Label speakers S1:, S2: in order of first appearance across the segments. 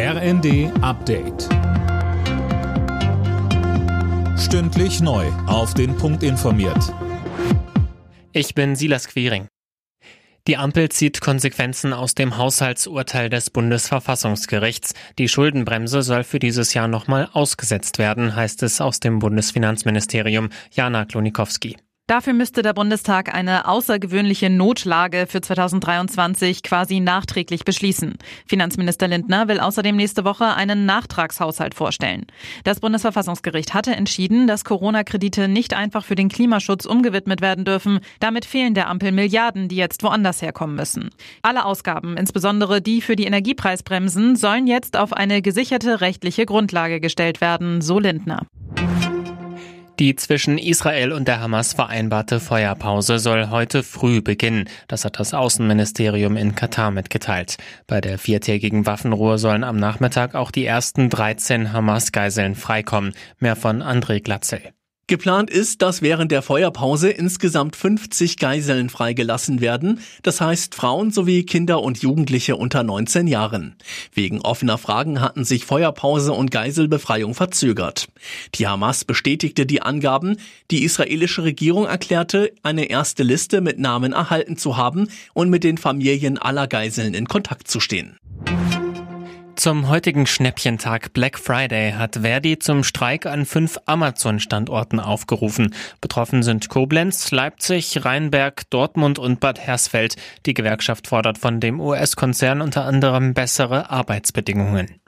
S1: RND Update. Stündlich neu. Auf den Punkt informiert.
S2: Ich bin Silas Quiring. Die Ampel zieht Konsequenzen aus dem Haushaltsurteil des Bundesverfassungsgerichts. Die Schuldenbremse soll für dieses Jahr nochmal ausgesetzt werden, heißt es aus dem Bundesfinanzministerium. Jana Klonikowski.
S3: Dafür müsste der Bundestag eine außergewöhnliche Notlage für 2023 quasi nachträglich beschließen. Finanzminister Lindner will außerdem nächste Woche einen Nachtragshaushalt vorstellen. Das Bundesverfassungsgericht hatte entschieden, dass Corona-Kredite nicht einfach für den Klimaschutz umgewidmet werden dürfen. Damit fehlen der Ampel Milliarden, die jetzt woanders herkommen müssen. Alle Ausgaben, insbesondere die für die Energiepreisbremsen, sollen jetzt auf eine gesicherte rechtliche Grundlage gestellt werden, so Lindner.
S2: Die zwischen Israel und der Hamas vereinbarte Feuerpause soll heute früh beginnen. Das hat das Außenministerium in Katar mitgeteilt. Bei der viertägigen Waffenruhe sollen am Nachmittag auch die ersten 13 Hamas-Geiseln freikommen. Mehr von André Glatzel.
S4: Geplant ist, dass während der Feuerpause insgesamt 50 Geiseln freigelassen werden, das heißt Frauen sowie Kinder und Jugendliche unter 19 Jahren. Wegen offener Fragen hatten sich Feuerpause und Geiselbefreiung verzögert. Die Hamas bestätigte die Angaben, die israelische Regierung erklärte, eine erste Liste mit Namen erhalten zu haben und mit den Familien aller Geiseln in Kontakt zu stehen.
S2: Zum heutigen Schnäppchentag Black Friday hat Verdi zum Streik an fünf Amazon-Standorten aufgerufen. Betroffen sind Koblenz, Leipzig, Rheinberg, Dortmund und Bad Hersfeld. Die Gewerkschaft fordert von dem US-Konzern unter anderem bessere Arbeitsbedingungen.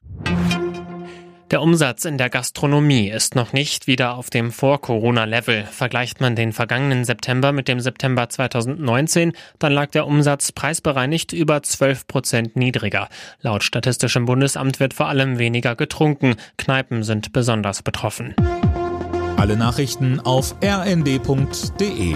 S2: Der Umsatz in der Gastronomie ist noch nicht wieder auf dem Vor-Corona-Level. Vergleicht man den vergangenen September mit dem September 2019, dann lag der Umsatz preisbereinigt über 12 Prozent niedriger. Laut Statistischem Bundesamt wird vor allem weniger getrunken. Kneipen sind besonders betroffen.
S1: Alle Nachrichten auf rnd.de